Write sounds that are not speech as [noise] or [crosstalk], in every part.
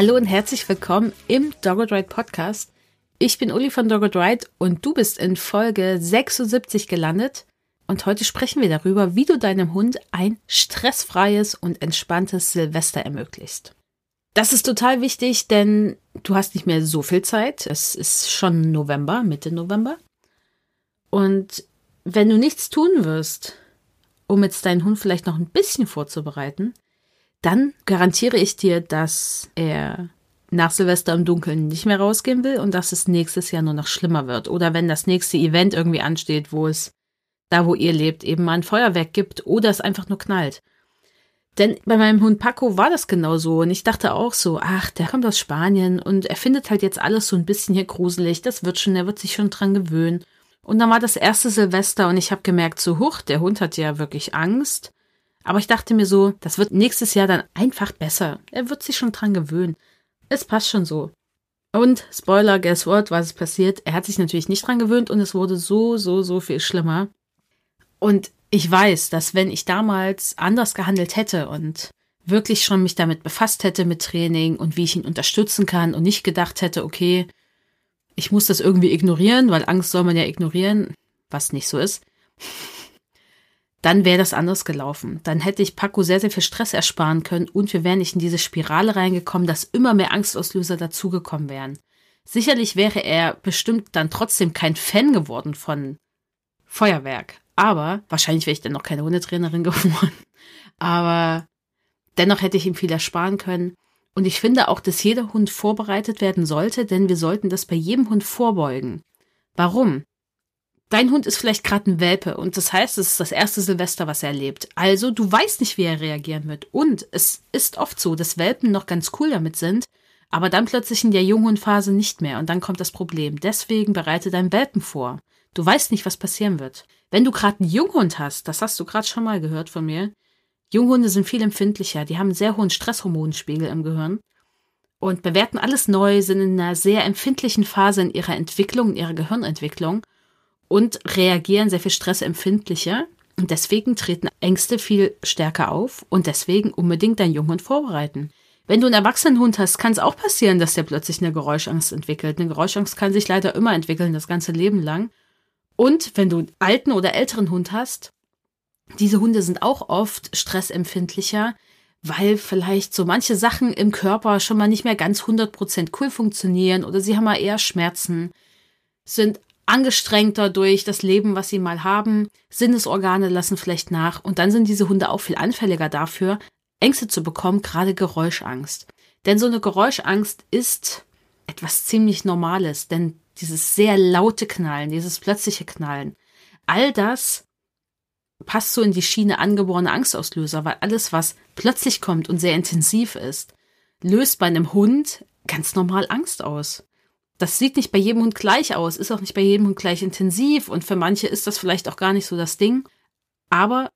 Hallo und herzlich willkommen im Dogged Ride Podcast. Ich bin Uli von Dogged Ride und du bist in Folge 76 gelandet. Und heute sprechen wir darüber, wie du deinem Hund ein stressfreies und entspanntes Silvester ermöglicht. Das ist total wichtig, denn du hast nicht mehr so viel Zeit. Es ist schon November, Mitte November. Und wenn du nichts tun wirst, um jetzt deinen Hund vielleicht noch ein bisschen vorzubereiten, dann garantiere ich dir, dass er nach Silvester im Dunkeln nicht mehr rausgehen will und dass es nächstes Jahr nur noch schlimmer wird. Oder wenn das nächste Event irgendwie ansteht, wo es da, wo ihr lebt, eben mal ein Feuerwerk gibt oder es einfach nur knallt. Denn bei meinem Hund Paco war das genau so und ich dachte auch so, ach, der kommt aus Spanien und er findet halt jetzt alles so ein bisschen hier gruselig, das wird schon, er wird sich schon dran gewöhnen. Und dann war das erste Silvester und ich habe gemerkt, so huch, der Hund hat ja wirklich Angst. Aber ich dachte mir so, das wird nächstes Jahr dann einfach besser. Er wird sich schon dran gewöhnen. Es passt schon so. Und Spoiler, guess what, was ist passiert? Er hat sich natürlich nicht dran gewöhnt und es wurde so, so, so viel schlimmer. Und ich weiß, dass wenn ich damals anders gehandelt hätte und wirklich schon mich damit befasst hätte mit Training und wie ich ihn unterstützen kann und nicht gedacht hätte, okay, ich muss das irgendwie ignorieren, weil Angst soll man ja ignorieren, was nicht so ist dann wäre das anders gelaufen. Dann hätte ich Paco sehr, sehr viel Stress ersparen können und wir wären nicht in diese Spirale reingekommen, dass immer mehr Angstauslöser dazugekommen wären. Sicherlich wäre er bestimmt dann trotzdem kein Fan geworden von Feuerwerk. Aber wahrscheinlich wäre ich dann noch keine Hundetrainerin [laughs] geworden. Aber dennoch hätte ich ihm viel ersparen können. Und ich finde auch, dass jeder Hund vorbereitet werden sollte, denn wir sollten das bei jedem Hund vorbeugen. Warum? Dein Hund ist vielleicht gerade ein Welpe und das heißt, es ist das erste Silvester, was er erlebt. Also du weißt nicht, wie er reagieren wird. Und es ist oft so, dass Welpen noch ganz cool damit sind, aber dann plötzlich in der Junghundphase nicht mehr und dann kommt das Problem. Deswegen bereite deinen Welpen vor. Du weißt nicht, was passieren wird. Wenn du gerade einen Junghund hast, das hast du gerade schon mal gehört von mir, Junghunde sind viel empfindlicher, die haben einen sehr hohen Stresshormonspiegel im Gehirn und bewerten alles neu, sind in einer sehr empfindlichen Phase in ihrer Entwicklung, in ihrer Gehirnentwicklung und reagieren sehr viel stressempfindlicher. Und deswegen treten Ängste viel stärker auf und deswegen unbedingt deinen Jungen vorbereiten. Wenn du einen erwachsenen Hund hast, kann es auch passieren, dass der plötzlich eine Geräuschangst entwickelt. Eine Geräuschangst kann sich leider immer entwickeln, das ganze Leben lang. Und wenn du einen alten oder älteren Hund hast, diese Hunde sind auch oft stressempfindlicher, weil vielleicht so manche Sachen im Körper schon mal nicht mehr ganz 100% cool funktionieren oder sie haben mal eher Schmerzen, sind angestrengter durch das Leben, was sie mal haben. Sinnesorgane lassen vielleicht nach und dann sind diese Hunde auch viel anfälliger dafür, Ängste zu bekommen, gerade Geräuschangst. Denn so eine Geräuschangst ist etwas ziemlich Normales, denn dieses sehr laute Knallen, dieses plötzliche Knallen, all das passt so in die Schiene angeborene Angstauslöser, weil alles, was plötzlich kommt und sehr intensiv ist, löst bei einem Hund ganz normal Angst aus das sieht nicht bei jedem Hund gleich aus, ist auch nicht bei jedem Hund gleich intensiv und für manche ist das vielleicht auch gar nicht so das Ding. Aber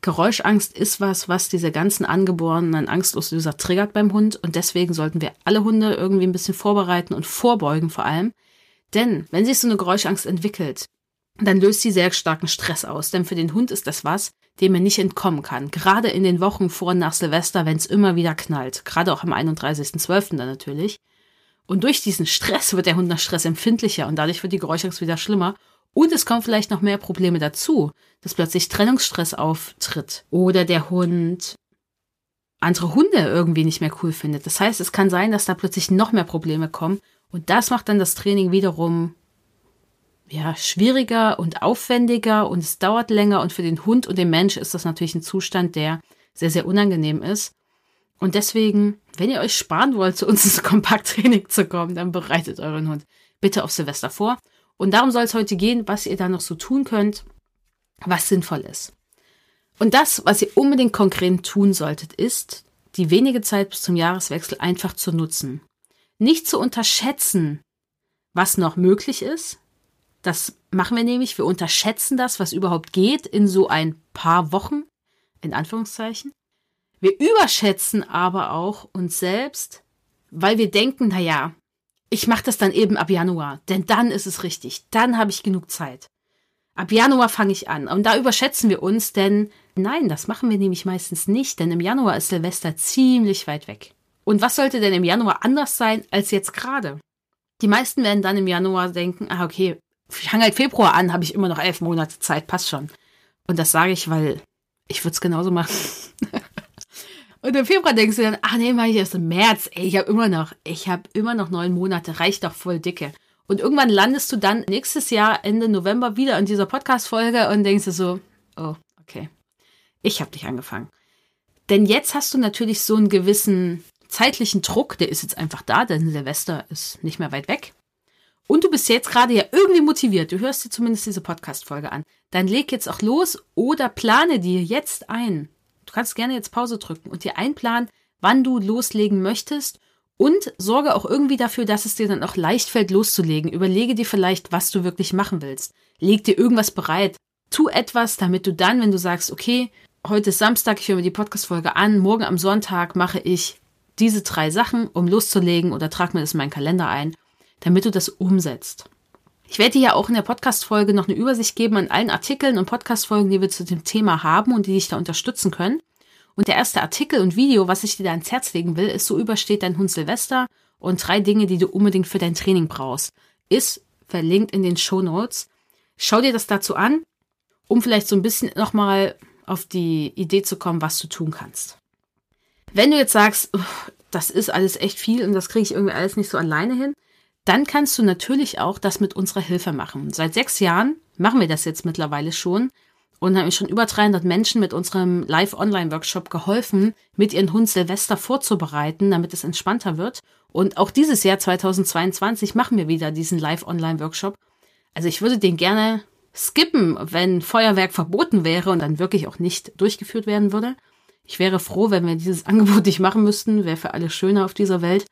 Geräuschangst ist was, was diese ganzen angeborenen Angstauslöser triggert beim Hund und deswegen sollten wir alle Hunde irgendwie ein bisschen vorbereiten und vorbeugen vor allem. Denn wenn sich so eine Geräuschangst entwickelt, dann löst sie sehr starken Stress aus. Denn für den Hund ist das was, dem er nicht entkommen kann. Gerade in den Wochen vor und nach Silvester, wenn es immer wieder knallt. Gerade auch am 31.12. dann natürlich. Und durch diesen Stress wird der Hund nach Stress empfindlicher und dadurch wird die Geräuschangst wieder schlimmer. Und es kommen vielleicht noch mehr Probleme dazu, dass plötzlich Trennungsstress auftritt oder der Hund andere Hunde irgendwie nicht mehr cool findet. Das heißt, es kann sein, dass da plötzlich noch mehr Probleme kommen und das macht dann das Training wiederum ja, schwieriger und aufwendiger und es dauert länger und für den Hund und den Mensch ist das natürlich ein Zustand, der sehr, sehr unangenehm ist. Und deswegen, wenn ihr euch sparen wollt, zu uns ins Kompakttraining zu kommen, dann bereitet euren Hund bitte auf Silvester vor. Und darum soll es heute gehen, was ihr da noch so tun könnt, was sinnvoll ist. Und das, was ihr unbedingt konkret tun solltet, ist, die wenige Zeit bis zum Jahreswechsel einfach zu nutzen. Nicht zu unterschätzen, was noch möglich ist. Das machen wir nämlich. Wir unterschätzen das, was überhaupt geht in so ein paar Wochen, in Anführungszeichen. Wir überschätzen aber auch uns selbst, weil wir denken, na ja, ich mache das dann eben ab Januar, denn dann ist es richtig, dann habe ich genug Zeit. Ab Januar fange ich an. Und da überschätzen wir uns, denn nein, das machen wir nämlich meistens nicht, denn im Januar ist Silvester ziemlich weit weg. Und was sollte denn im Januar anders sein als jetzt gerade? Die meisten werden dann im Januar denken, ah, okay, ich fange halt Februar an, habe ich immer noch elf Monate Zeit, passt schon. Und das sage ich, weil ich würde es genauso machen. [laughs] Und im Februar denkst du dann, ach nee, mach ich erst im März. Ey, ich habe immer noch, ich habe immer noch neun Monate, reicht doch voll dicke. Und irgendwann landest du dann nächstes Jahr Ende November wieder in dieser Podcast-Folge und denkst du so, oh, okay, ich habe dich angefangen. Denn jetzt hast du natürlich so einen gewissen zeitlichen Druck, der ist jetzt einfach da, denn Silvester ist nicht mehr weit weg. Und du bist jetzt gerade ja irgendwie motiviert. Du hörst dir zumindest diese Podcast-Folge an. Dann leg jetzt auch los oder plane dir jetzt ein, Du kannst gerne jetzt Pause drücken und dir einplanen, wann du loslegen möchtest und sorge auch irgendwie dafür, dass es dir dann auch leicht fällt, loszulegen. Überlege dir vielleicht, was du wirklich machen willst. Leg dir irgendwas bereit. Tu etwas, damit du dann, wenn du sagst, okay, heute ist Samstag, ich höre mir die Podcast-Folge an, morgen am Sonntag mache ich diese drei Sachen, um loszulegen oder trag mir das in meinen Kalender ein, damit du das umsetzt. Ich werde dir ja auch in der Podcast-Folge noch eine Übersicht geben an allen Artikeln und Podcast-Folgen, die wir zu dem Thema haben und die dich da unterstützen können. Und der erste Artikel und Video, was ich dir da ans Herz legen will, ist so übersteht dein Hund Silvester und drei Dinge, die du unbedingt für dein Training brauchst. Ist verlinkt in den Show Notes. Schau dir das dazu an, um vielleicht so ein bisschen nochmal auf die Idee zu kommen, was du tun kannst. Wenn du jetzt sagst, das ist alles echt viel und das kriege ich irgendwie alles nicht so alleine hin, dann kannst du natürlich auch das mit unserer Hilfe machen. Seit sechs Jahren machen wir das jetzt mittlerweile schon und haben schon über 300 Menschen mit unserem Live-Online-Workshop geholfen, mit ihren Hund Silvester vorzubereiten, damit es entspannter wird. Und auch dieses Jahr 2022 machen wir wieder diesen Live-Online-Workshop. Also ich würde den gerne skippen, wenn Feuerwerk verboten wäre und dann wirklich auch nicht durchgeführt werden würde. Ich wäre froh, wenn wir dieses [laughs] Angebot nicht machen müssten, wäre für alle schöner auf dieser Welt.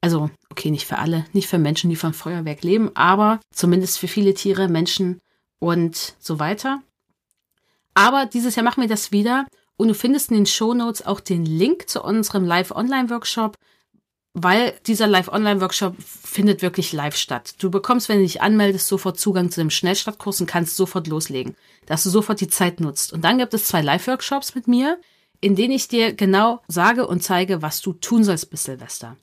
Also, okay, nicht für alle, nicht für Menschen, die vom Feuerwerk leben, aber zumindest für viele Tiere, Menschen und so weiter. Aber dieses Jahr machen wir das wieder und du findest in den Show Notes auch den Link zu unserem Live-Online-Workshop, weil dieser Live-Online-Workshop findet wirklich live statt. Du bekommst, wenn du dich anmeldest, sofort Zugang zu dem Schnellstartkurs und kannst sofort loslegen, dass du sofort die Zeit nutzt. Und dann gibt es zwei Live-Workshops mit mir, in denen ich dir genau sage und zeige, was du tun sollst bis Silvester.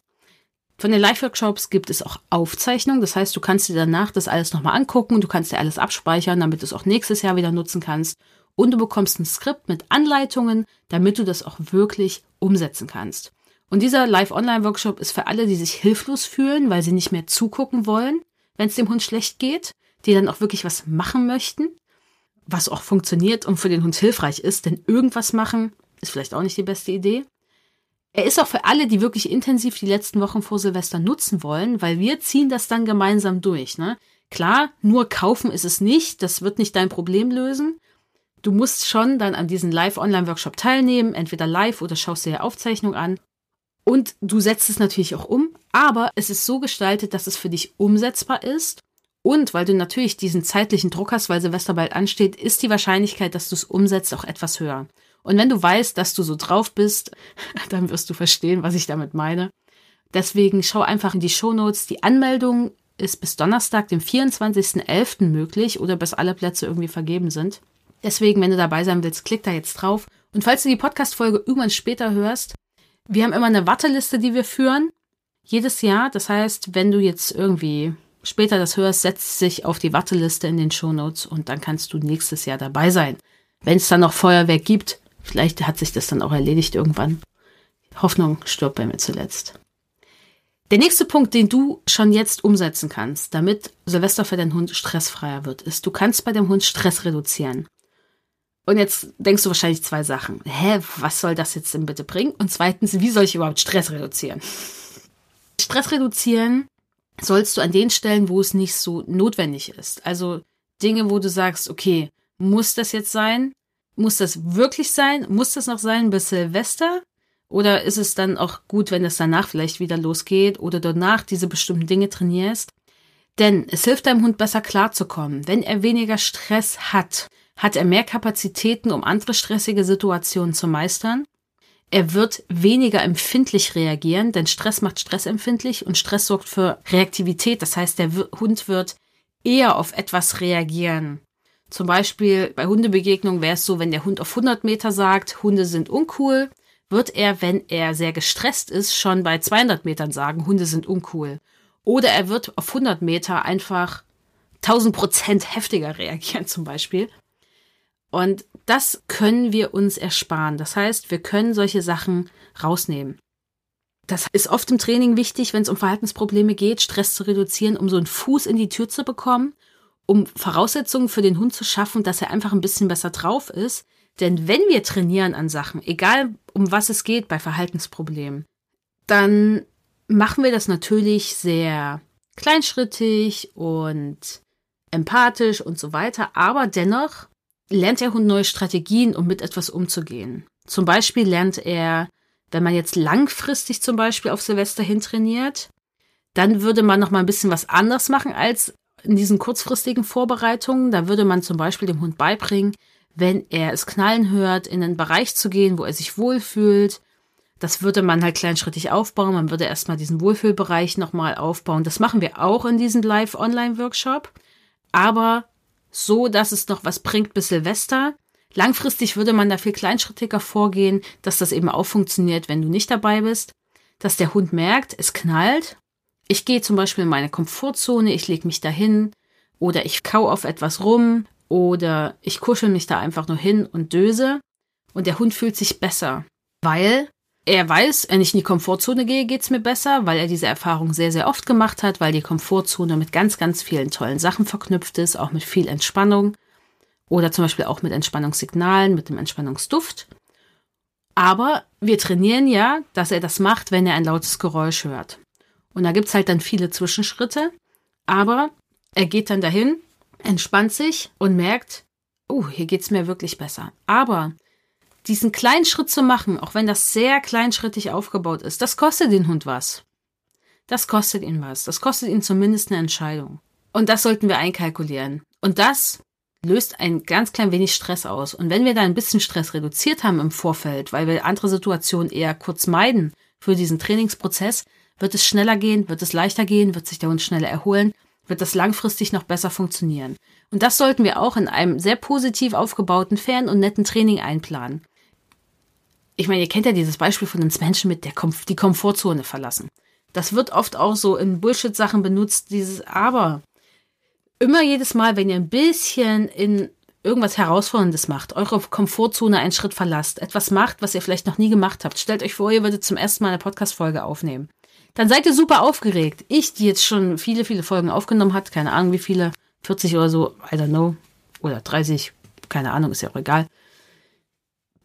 Von den Live-Workshops gibt es auch Aufzeichnungen. Das heißt, du kannst dir danach das alles nochmal angucken. Du kannst dir alles abspeichern, damit du es auch nächstes Jahr wieder nutzen kannst. Und du bekommst ein Skript mit Anleitungen, damit du das auch wirklich umsetzen kannst. Und dieser Live-Online-Workshop ist für alle, die sich hilflos fühlen, weil sie nicht mehr zugucken wollen, wenn es dem Hund schlecht geht, die dann auch wirklich was machen möchten, was auch funktioniert und für den Hund hilfreich ist, denn irgendwas machen ist vielleicht auch nicht die beste Idee. Er ist auch für alle, die wirklich intensiv die letzten Wochen vor Silvester nutzen wollen, weil wir ziehen das dann gemeinsam durch. Ne? Klar, nur kaufen ist es nicht, das wird nicht dein Problem lösen. Du musst schon dann an diesem Live-Online-Workshop teilnehmen, entweder live oder schaust dir die Aufzeichnung an. Und du setzt es natürlich auch um, aber es ist so gestaltet, dass es für dich umsetzbar ist. Und weil du natürlich diesen zeitlichen Druck hast, weil Silvester bald ansteht, ist die Wahrscheinlichkeit, dass du es umsetzt, auch etwas höher. Und wenn du weißt, dass du so drauf bist, [laughs] dann wirst du verstehen, was ich damit meine. Deswegen schau einfach in die Show Notes. Die Anmeldung ist bis Donnerstag, dem 24.11. möglich oder bis alle Plätze irgendwie vergeben sind. Deswegen, wenn du dabei sein willst, klick da jetzt drauf. Und falls du die Podcast-Folge irgendwann später hörst, wir haben immer eine Warteliste, die wir führen. Jedes Jahr. Das heißt, wenn du jetzt irgendwie später das hörst, setzt sich auf die Warteliste in den Show Notes und dann kannst du nächstes Jahr dabei sein. Wenn es dann noch Feuerwerk gibt, Vielleicht hat sich das dann auch erledigt irgendwann. Hoffnung stirbt bei mir zuletzt. Der nächste Punkt, den du schon jetzt umsetzen kannst, damit Silvester für deinen Hund stressfreier wird, ist, du kannst bei dem Hund Stress reduzieren. Und jetzt denkst du wahrscheinlich zwei Sachen. Hä, was soll das jetzt denn bitte bringen? Und zweitens, wie soll ich überhaupt Stress reduzieren? Stress reduzieren sollst du an den Stellen, wo es nicht so notwendig ist. Also Dinge, wo du sagst, okay, muss das jetzt sein? Muss das wirklich sein? Muss das noch sein bis Silvester? Oder ist es dann auch gut, wenn es danach vielleicht wieder losgeht oder danach diese bestimmten Dinge trainierst? Denn es hilft deinem Hund besser klarzukommen. Wenn er weniger Stress hat, hat er mehr Kapazitäten, um andere stressige Situationen zu meistern. Er wird weniger empfindlich reagieren, denn Stress macht stressempfindlich und Stress sorgt für Reaktivität. Das heißt, der Hund wird eher auf etwas reagieren. Zum Beispiel bei Hundebegegnungen wäre es so, wenn der Hund auf 100 Meter sagt, Hunde sind uncool, wird er, wenn er sehr gestresst ist, schon bei 200 Metern sagen, Hunde sind uncool. Oder er wird auf 100 Meter einfach 1000 Prozent heftiger reagieren [laughs] zum Beispiel. Und das können wir uns ersparen. Das heißt, wir können solche Sachen rausnehmen. Das ist oft im Training wichtig, wenn es um Verhaltensprobleme geht, Stress zu reduzieren, um so einen Fuß in die Tür zu bekommen, um Voraussetzungen für den Hund zu schaffen, dass er einfach ein bisschen besser drauf ist. Denn wenn wir trainieren an Sachen, egal um was es geht bei Verhaltensproblemen, dann machen wir das natürlich sehr kleinschrittig und empathisch und so weiter, aber dennoch lernt der Hund neue Strategien, um mit etwas umzugehen. Zum Beispiel lernt er, wenn man jetzt langfristig zum Beispiel auf Silvester hintrainiert, dann würde man noch mal ein bisschen was anderes machen als in diesen kurzfristigen Vorbereitungen. Da würde man zum Beispiel dem Hund beibringen, wenn er es knallen hört, in einen Bereich zu gehen, wo er sich wohlfühlt. Das würde man halt kleinschrittig aufbauen. Man würde erstmal diesen Wohlfühlbereich nochmal aufbauen. Das machen wir auch in diesem Live-Online-Workshop. Aber so, dass es noch was bringt bis Silvester. Langfristig würde man da viel kleinschrittiger vorgehen, dass das eben auch funktioniert, wenn du nicht dabei bist. Dass der Hund merkt, es knallt. Ich gehe zum Beispiel in meine Komfortzone, ich lege mich dahin oder ich kau auf etwas rum oder ich kuschel mich da einfach nur hin und döse und der Hund fühlt sich besser, weil er weiß, wenn ich in die Komfortzone gehe, geht's mir besser, weil er diese Erfahrung sehr, sehr oft gemacht hat, weil die Komfortzone mit ganz, ganz vielen tollen Sachen verknüpft ist, auch mit viel Entspannung oder zum Beispiel auch mit Entspannungssignalen, mit dem Entspannungsduft. Aber wir trainieren ja, dass er das macht, wenn er ein lautes Geräusch hört. Und da gibt's halt dann viele Zwischenschritte, aber er geht dann dahin, entspannt sich und merkt, oh, hier geht's mir wirklich besser. Aber diesen kleinen Schritt zu machen, auch wenn das sehr kleinschrittig aufgebaut ist, das kostet den Hund was. Das kostet ihn was. Das kostet ihn zumindest eine Entscheidung. Und das sollten wir einkalkulieren. Und das löst ein ganz klein wenig Stress aus. Und wenn wir da ein bisschen Stress reduziert haben im Vorfeld, weil wir andere Situationen eher kurz meiden für diesen Trainingsprozess, wird es schneller gehen, wird es leichter gehen, wird sich der Hund schneller erholen, wird das langfristig noch besser funktionieren. Und das sollten wir auch in einem sehr positiv aufgebauten, fairen und netten Training einplanen ich meine, ihr kennt ja dieses Beispiel von uns Menschen mit der Kom die Komfortzone verlassen. Das wird oft auch so in Bullshit-Sachen benutzt, dieses aber. Immer jedes Mal, wenn ihr ein bisschen in irgendwas Herausforderndes macht, eure Komfortzone einen Schritt verlasst, etwas macht, was ihr vielleicht noch nie gemacht habt. Stellt euch vor, ihr würdet zum ersten Mal eine Podcast-Folge aufnehmen. Dann seid ihr super aufgeregt. Ich, die jetzt schon viele, viele Folgen aufgenommen hat, keine Ahnung wie viele, 40 oder so, I don't know, oder 30, keine Ahnung, ist ja auch egal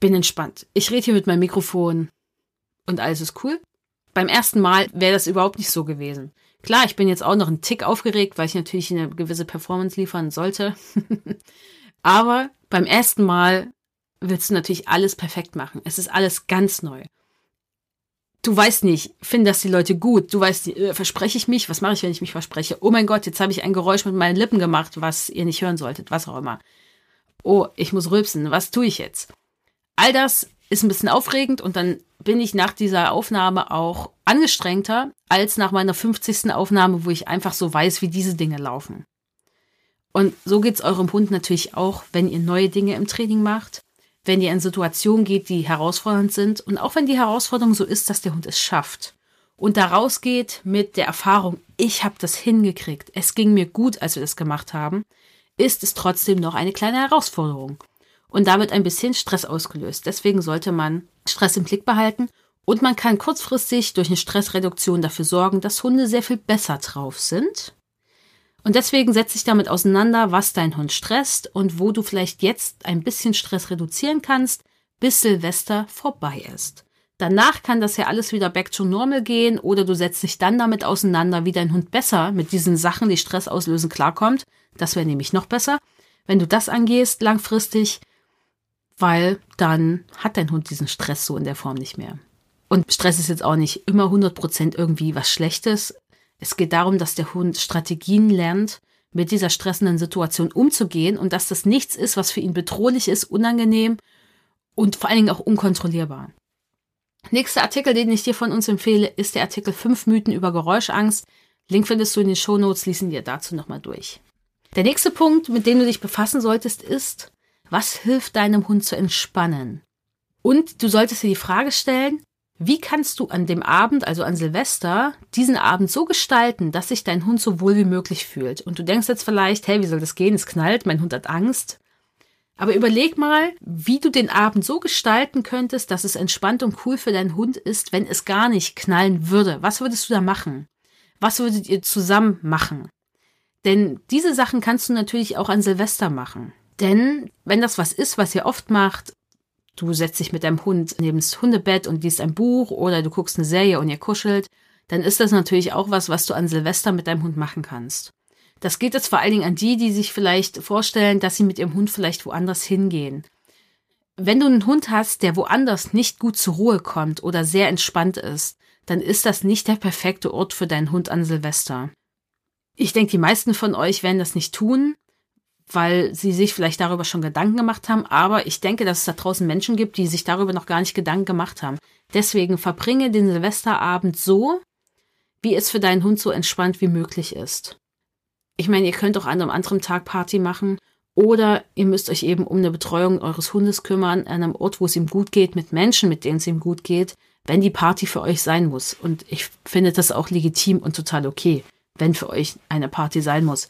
bin entspannt. Ich rede hier mit meinem Mikrofon und alles ist cool. Beim ersten Mal wäre das überhaupt nicht so gewesen. Klar, ich bin jetzt auch noch ein Tick aufgeregt, weil ich natürlich eine gewisse Performance liefern sollte. [laughs] Aber beim ersten Mal willst du natürlich alles perfekt machen. Es ist alles ganz neu. Du weißt nicht, finden das die Leute gut? Du weißt, äh, verspreche ich mich? Was mache ich, wenn ich mich verspreche? Oh mein Gott, jetzt habe ich ein Geräusch mit meinen Lippen gemacht, was ihr nicht hören solltet, was auch immer. Oh, ich muss rülpsen. Was tue ich jetzt? all das ist ein bisschen aufregend und dann bin ich nach dieser Aufnahme auch angestrengter als nach meiner 50. Aufnahme, wo ich einfach so weiß, wie diese Dinge laufen. Und so geht's eurem Hund natürlich auch, wenn ihr neue Dinge im Training macht, wenn ihr in Situationen geht, die herausfordernd sind und auch wenn die Herausforderung so ist, dass der Hund es schafft und da rausgeht mit der Erfahrung, ich habe das hingekriegt, es ging mir gut, als wir das gemacht haben, ist es trotzdem noch eine kleine Herausforderung und damit ein bisschen Stress ausgelöst. Deswegen sollte man Stress im Blick behalten und man kann kurzfristig durch eine Stressreduktion dafür sorgen, dass Hunde sehr viel besser drauf sind. Und deswegen setze ich damit auseinander, was dein Hund stresst und wo du vielleicht jetzt ein bisschen Stress reduzieren kannst, bis Silvester vorbei ist. Danach kann das ja alles wieder back to normal gehen oder du setzt dich dann damit auseinander, wie dein Hund besser mit diesen Sachen, die Stress auslösen, klarkommt. Das wäre nämlich noch besser. Wenn du das angehst langfristig, weil dann hat dein Hund diesen Stress so in der Form nicht mehr. Und Stress ist jetzt auch nicht immer 100% irgendwie was Schlechtes. Es geht darum, dass der Hund Strategien lernt, mit dieser stressenden Situation umzugehen und dass das nichts ist, was für ihn bedrohlich ist, unangenehm und vor allen Dingen auch unkontrollierbar. Nächster Artikel, den ich dir von uns empfehle, ist der Artikel 5 Mythen über Geräuschangst. Link findest du in den Shownotes, lesen wir dazu nochmal durch. Der nächste Punkt, mit dem du dich befassen solltest, ist, was hilft deinem Hund zu entspannen? Und du solltest dir die Frage stellen, wie kannst du an dem Abend, also an Silvester, diesen Abend so gestalten, dass sich dein Hund so wohl wie möglich fühlt? Und du denkst jetzt vielleicht, hey, wie soll das gehen? Es knallt, mein Hund hat Angst. Aber überleg mal, wie du den Abend so gestalten könntest, dass es entspannt und cool für deinen Hund ist, wenn es gar nicht knallen würde. Was würdest du da machen? Was würdet ihr zusammen machen? Denn diese Sachen kannst du natürlich auch an Silvester machen. Denn wenn das was ist, was ihr oft macht, du setzt dich mit deinem Hund neben das Hundebett und liest ein Buch oder du guckst eine Serie und ihr kuschelt, dann ist das natürlich auch was, was du an Silvester mit deinem Hund machen kannst. Das geht jetzt vor allen Dingen an die, die sich vielleicht vorstellen, dass sie mit ihrem Hund vielleicht woanders hingehen. Wenn du einen Hund hast, der woanders nicht gut zur Ruhe kommt oder sehr entspannt ist, dann ist das nicht der perfekte Ort für deinen Hund an Silvester. Ich denke, die meisten von euch werden das nicht tun, weil sie sich vielleicht darüber schon Gedanken gemacht haben, aber ich denke, dass es da draußen Menschen gibt, die sich darüber noch gar nicht Gedanken gemacht haben. Deswegen verbringe den Silvesterabend so, wie es für deinen Hund so entspannt wie möglich ist. Ich meine, ihr könnt auch an einem anderen Tag Party machen oder ihr müsst euch eben um eine Betreuung eures Hundes kümmern, an einem Ort, wo es ihm gut geht, mit Menschen, mit denen es ihm gut geht, wenn die Party für euch sein muss. Und ich finde das auch legitim und total okay, wenn für euch eine Party sein muss.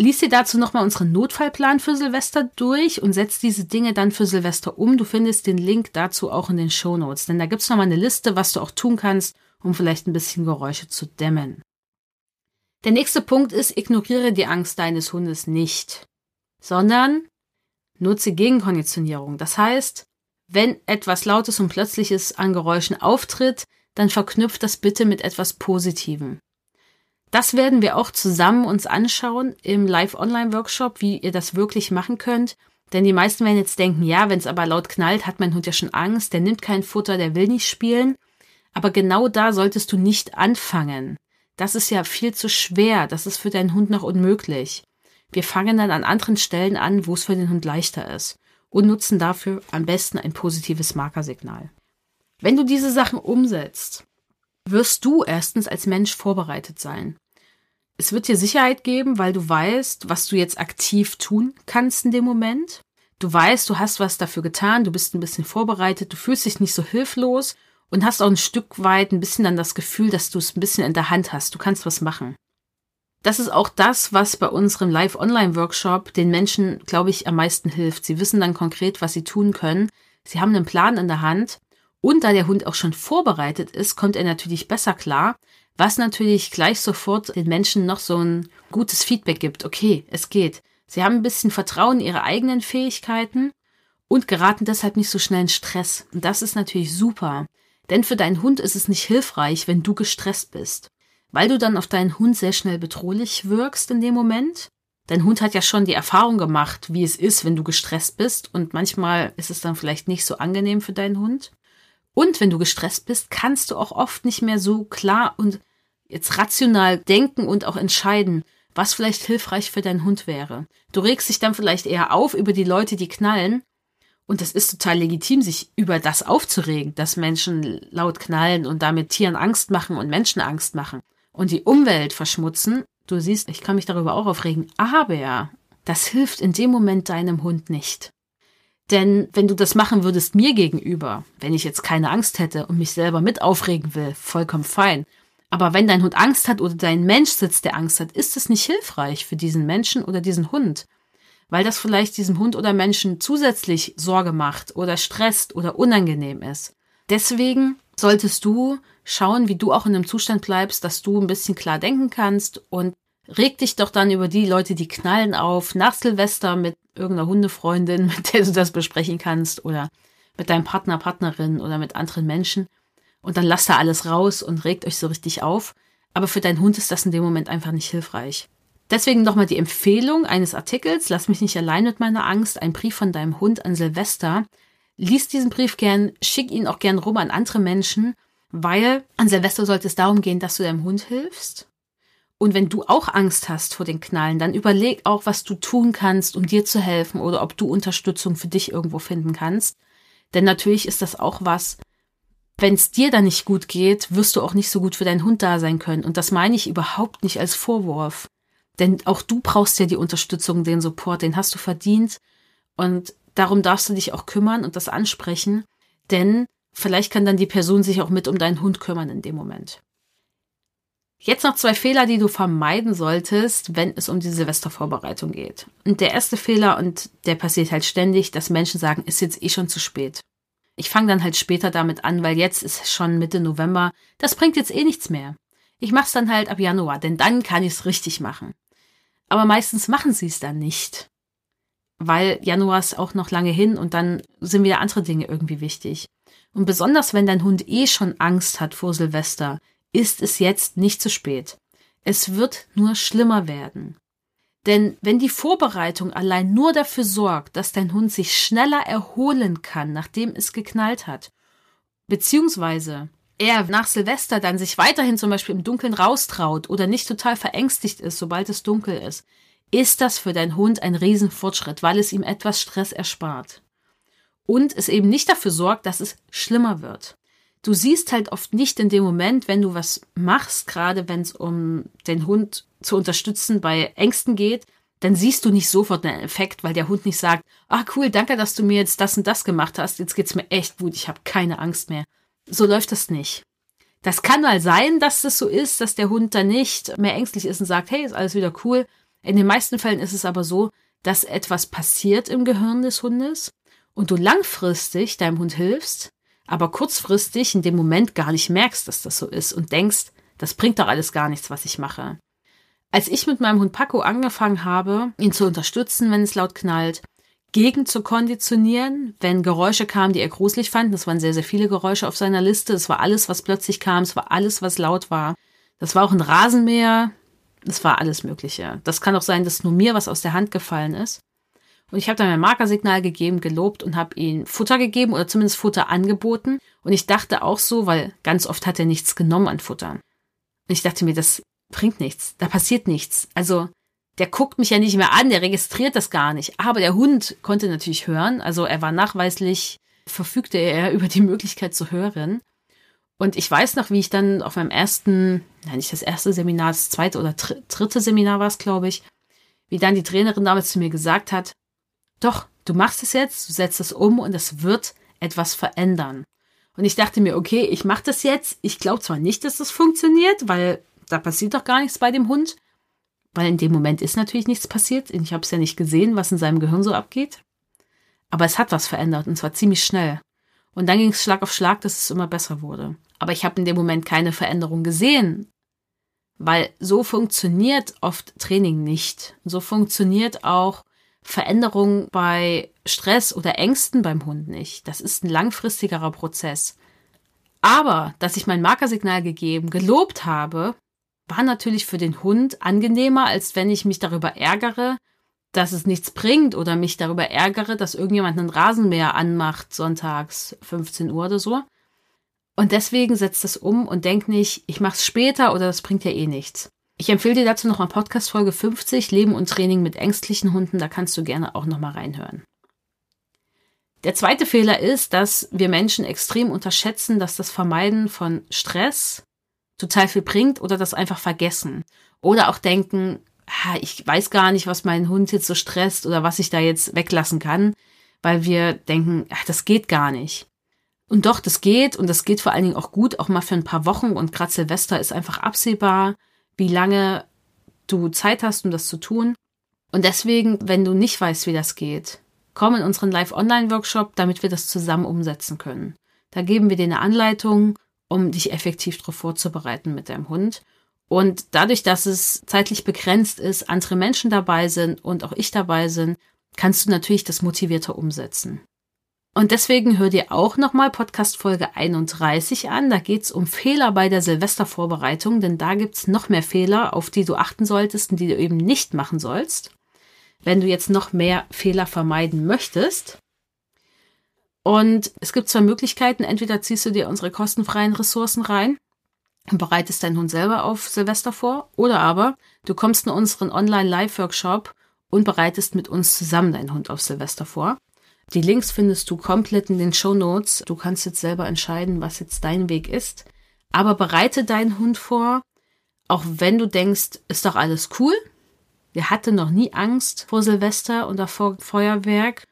Lies dir dazu nochmal unseren Notfallplan für Silvester durch und setz diese Dinge dann für Silvester um. Du findest den Link dazu auch in den Show Notes, denn da gibt's nochmal eine Liste, was du auch tun kannst, um vielleicht ein bisschen Geräusche zu dämmen. Der nächste Punkt ist, ignoriere die Angst deines Hundes nicht, sondern nutze Gegenkonditionierung. Das heißt, wenn etwas Lautes und Plötzliches an Geräuschen auftritt, dann verknüpft das bitte mit etwas Positivem. Das werden wir auch zusammen uns anschauen im Live-Online-Workshop, wie ihr das wirklich machen könnt. Denn die meisten werden jetzt denken, ja, wenn es aber laut knallt, hat mein Hund ja schon Angst, der nimmt kein Futter, der will nicht spielen. Aber genau da solltest du nicht anfangen. Das ist ja viel zu schwer, das ist für deinen Hund noch unmöglich. Wir fangen dann an anderen Stellen an, wo es für den Hund leichter ist und nutzen dafür am besten ein positives Markersignal. Wenn du diese Sachen umsetzt, wirst du erstens als Mensch vorbereitet sein. Es wird dir Sicherheit geben, weil du weißt, was du jetzt aktiv tun kannst in dem Moment. Du weißt, du hast was dafür getan, du bist ein bisschen vorbereitet, du fühlst dich nicht so hilflos und hast auch ein Stück weit ein bisschen dann das Gefühl, dass du es ein bisschen in der Hand hast. Du kannst was machen. Das ist auch das, was bei unserem Live-Online-Workshop den Menschen, glaube ich, am meisten hilft. Sie wissen dann konkret, was sie tun können. Sie haben einen Plan in der Hand. Und da der Hund auch schon vorbereitet ist, kommt er natürlich besser klar, was natürlich gleich sofort den Menschen noch so ein gutes Feedback gibt. Okay, es geht. Sie haben ein bisschen Vertrauen in ihre eigenen Fähigkeiten und geraten deshalb nicht so schnell in Stress. Und das ist natürlich super. Denn für deinen Hund ist es nicht hilfreich, wenn du gestresst bist. Weil du dann auf deinen Hund sehr schnell bedrohlich wirkst in dem Moment. Dein Hund hat ja schon die Erfahrung gemacht, wie es ist, wenn du gestresst bist. Und manchmal ist es dann vielleicht nicht so angenehm für deinen Hund. Und wenn du gestresst bist, kannst du auch oft nicht mehr so klar und jetzt rational denken und auch entscheiden, was vielleicht hilfreich für deinen Hund wäre. Du regst dich dann vielleicht eher auf über die Leute, die knallen. Und das ist total legitim, sich über das aufzuregen, dass Menschen laut knallen und damit Tieren Angst machen und Menschen Angst machen und die Umwelt verschmutzen. Du siehst, ich kann mich darüber auch aufregen, aber das hilft in dem Moment deinem Hund nicht. Denn wenn du das machen würdest mir gegenüber, wenn ich jetzt keine Angst hätte und mich selber mit aufregen will, vollkommen fein. Aber wenn dein Hund Angst hat oder dein Mensch sitzt, der Angst hat, ist es nicht hilfreich für diesen Menschen oder diesen Hund. Weil das vielleicht diesem Hund oder Menschen zusätzlich Sorge macht oder stresst oder unangenehm ist. Deswegen solltest du schauen, wie du auch in einem Zustand bleibst, dass du ein bisschen klar denken kannst und reg dich doch dann über die Leute, die knallen auf, nach Silvester mit irgendeiner Hundefreundin, [laughs] mit der du das besprechen kannst oder mit deinem Partner, Partnerin oder mit anderen Menschen. Und dann lasst da alles raus und regt euch so richtig auf. Aber für deinen Hund ist das in dem Moment einfach nicht hilfreich. Deswegen nochmal die Empfehlung eines Artikels, lass mich nicht allein mit meiner Angst, ein Brief von deinem Hund an Silvester. Lies diesen Brief gern, schick ihn auch gern rum an andere Menschen, weil an Silvester sollte es darum gehen, dass du deinem Hund hilfst. Und wenn du auch Angst hast vor den Knallen, dann überleg auch, was du tun kannst, um dir zu helfen oder ob du Unterstützung für dich irgendwo finden kannst. Denn natürlich ist das auch was, wenn es dir dann nicht gut geht, wirst du auch nicht so gut für deinen Hund da sein können. Und das meine ich überhaupt nicht als Vorwurf. Denn auch du brauchst ja die Unterstützung, den Support, den hast du verdient. Und darum darfst du dich auch kümmern und das ansprechen. Denn vielleicht kann dann die Person sich auch mit um deinen Hund kümmern in dem Moment. Jetzt noch zwei Fehler, die du vermeiden solltest, wenn es um die Silvestervorbereitung geht. Und der erste Fehler, und der passiert halt ständig, dass Menschen sagen, ist jetzt eh schon zu spät. Ich fange dann halt später damit an, weil jetzt ist schon Mitte November. Das bringt jetzt eh nichts mehr. Ich mach's dann halt ab Januar, denn dann kann ich's richtig machen. Aber meistens machen sie es dann nicht. Weil Januar ist auch noch lange hin und dann sind wieder andere Dinge irgendwie wichtig. Und besonders wenn dein Hund eh schon Angst hat vor Silvester, ist es jetzt nicht zu spät. Es wird nur schlimmer werden. Denn wenn die Vorbereitung allein nur dafür sorgt, dass dein Hund sich schneller erholen kann, nachdem es geknallt hat, beziehungsweise er nach Silvester dann sich weiterhin zum Beispiel im Dunkeln raustraut oder nicht total verängstigt ist, sobald es dunkel ist, ist das für deinen Hund ein Riesenfortschritt, weil es ihm etwas Stress erspart. Und es eben nicht dafür sorgt, dass es schlimmer wird du siehst halt oft nicht in dem Moment, wenn du was machst, gerade wenn es um den Hund zu unterstützen bei Ängsten geht, dann siehst du nicht sofort einen Effekt, weil der Hund nicht sagt, ah cool, danke, dass du mir jetzt das und das gemacht hast, jetzt geht's mir echt gut, ich habe keine Angst mehr. So läuft das nicht. Das kann mal sein, dass das so ist, dass der Hund dann nicht mehr ängstlich ist und sagt, hey, ist alles wieder cool. In den meisten Fällen ist es aber so, dass etwas passiert im Gehirn des Hundes und du langfristig deinem Hund hilfst, aber kurzfristig in dem Moment gar nicht merkst, dass das so ist und denkst, das bringt doch alles gar nichts, was ich mache. Als ich mit meinem Hund Paco angefangen habe, ihn zu unterstützen, wenn es laut knallt, gegen zu konditionieren, wenn Geräusche kamen, die er gruselig fand, das waren sehr, sehr viele Geräusche auf seiner Liste, es war alles, was plötzlich kam, es war alles, was laut war. Das war auch ein Rasenmäher, es war alles Mögliche. Das kann auch sein, dass nur mir was aus der Hand gefallen ist. Und ich habe dann ein Markersignal gegeben, gelobt und habe ihm Futter gegeben oder zumindest Futter angeboten. Und ich dachte auch so, weil ganz oft hat er nichts genommen an Futter. Und ich dachte mir, das bringt nichts, da passiert nichts. Also der guckt mich ja nicht mehr an, der registriert das gar nicht. Aber der Hund konnte natürlich hören, also er war nachweislich, verfügte er [laughs] über die Möglichkeit zu hören. Und ich weiß noch, wie ich dann auf meinem ersten, nein, nicht das erste Seminar, das zweite oder dritte Seminar war es, glaube ich, wie dann die Trainerin damals zu mir gesagt hat, doch, du machst es jetzt, du setzt es um und es wird etwas verändern. Und ich dachte mir, okay, ich mache das jetzt. Ich glaube zwar nicht, dass das funktioniert, weil da passiert doch gar nichts bei dem Hund. Weil in dem Moment ist natürlich nichts passiert. Ich habe es ja nicht gesehen, was in seinem Gehirn so abgeht. Aber es hat was verändert und zwar ziemlich schnell. Und dann ging es Schlag auf Schlag, dass es immer besser wurde. Aber ich habe in dem Moment keine Veränderung gesehen. Weil so funktioniert oft Training nicht. So funktioniert auch Veränderung bei Stress oder Ängsten beim Hund nicht. Das ist ein langfristigerer Prozess. Aber, dass ich mein Markersignal gegeben, gelobt habe, war natürlich für den Hund angenehmer, als wenn ich mich darüber ärgere, dass es nichts bringt oder mich darüber ärgere, dass irgendjemand einen Rasenmäher anmacht sonntags 15 Uhr oder so. Und deswegen setzt es um und denkt nicht, ich mach's später oder das bringt ja eh nichts. Ich empfehle dir dazu nochmal Podcast Folge 50, Leben und Training mit ängstlichen Hunden. Da kannst du gerne auch nochmal reinhören. Der zweite Fehler ist, dass wir Menschen extrem unterschätzen, dass das Vermeiden von Stress total viel bringt oder das einfach vergessen. Oder auch denken, ich weiß gar nicht, was meinen Hund jetzt so stresst oder was ich da jetzt weglassen kann, weil wir denken, das geht gar nicht. Und doch, das geht und das geht vor allen Dingen auch gut, auch mal für ein paar Wochen und gerade Silvester ist einfach absehbar wie lange du Zeit hast, um das zu tun. Und deswegen, wenn du nicht weißt, wie das geht, komm in unseren Live-Online-Workshop, damit wir das zusammen umsetzen können. Da geben wir dir eine Anleitung, um dich effektiv darauf vorzubereiten mit deinem Hund. Und dadurch, dass es zeitlich begrenzt ist, andere Menschen dabei sind und auch ich dabei sind, kannst du natürlich das motivierter umsetzen. Und deswegen hör dir auch nochmal Podcast Folge 31 an. Da geht's um Fehler bei der Silvestervorbereitung, denn da gibt's noch mehr Fehler, auf die du achten solltest und die du eben nicht machen sollst, wenn du jetzt noch mehr Fehler vermeiden möchtest. Und es gibt zwei Möglichkeiten. Entweder ziehst du dir unsere kostenfreien Ressourcen rein und bereitest deinen Hund selber auf Silvester vor, oder aber du kommst in unseren Online-Live-Workshop und bereitest mit uns zusammen deinen Hund auf Silvester vor. Die Links findest du komplett in den Show Notes. Du kannst jetzt selber entscheiden, was jetzt dein Weg ist. Aber bereite deinen Hund vor, auch wenn du denkst, ist doch alles cool. Der hatte noch nie Angst vor Silvester oder vor Feuerwerk.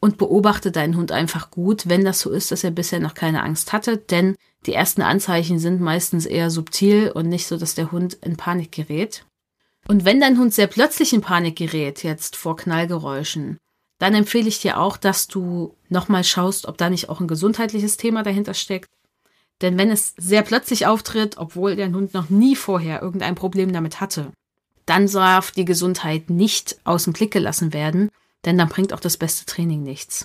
Und beobachte deinen Hund einfach gut, wenn das so ist, dass er bisher noch keine Angst hatte. Denn die ersten Anzeichen sind meistens eher subtil und nicht so, dass der Hund in Panik gerät. Und wenn dein Hund sehr plötzlich in Panik gerät, jetzt vor Knallgeräuschen, dann empfehle ich dir auch, dass du nochmal schaust, ob da nicht auch ein gesundheitliches Thema dahinter steckt. Denn wenn es sehr plötzlich auftritt, obwohl dein Hund noch nie vorher irgendein Problem damit hatte, dann darf die Gesundheit nicht aus dem Blick gelassen werden, denn dann bringt auch das beste Training nichts.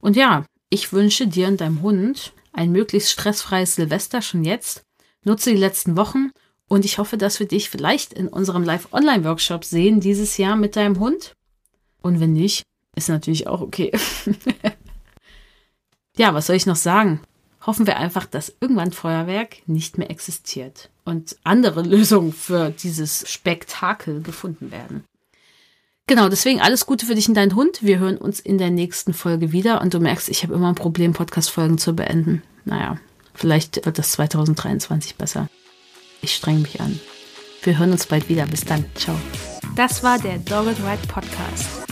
Und ja, ich wünsche dir und deinem Hund ein möglichst stressfreies Silvester schon jetzt. Nutze die letzten Wochen und ich hoffe, dass wir dich vielleicht in unserem Live-Online-Workshop sehen dieses Jahr mit deinem Hund. Und wenn nicht, ist natürlich auch okay. [laughs] ja, was soll ich noch sagen? Hoffen wir einfach, dass irgendwann Feuerwerk nicht mehr existiert und andere [laughs] Lösungen für dieses Spektakel gefunden werden. Genau, deswegen alles Gute für dich und deinen Hund. Wir hören uns in der nächsten Folge wieder und du merkst, ich habe immer ein Problem, Podcast-Folgen zu beenden. Naja, vielleicht wird das 2023 besser. Ich streng mich an. Wir hören uns bald wieder. Bis dann. Ciao. Das war der Dogged Ride Podcast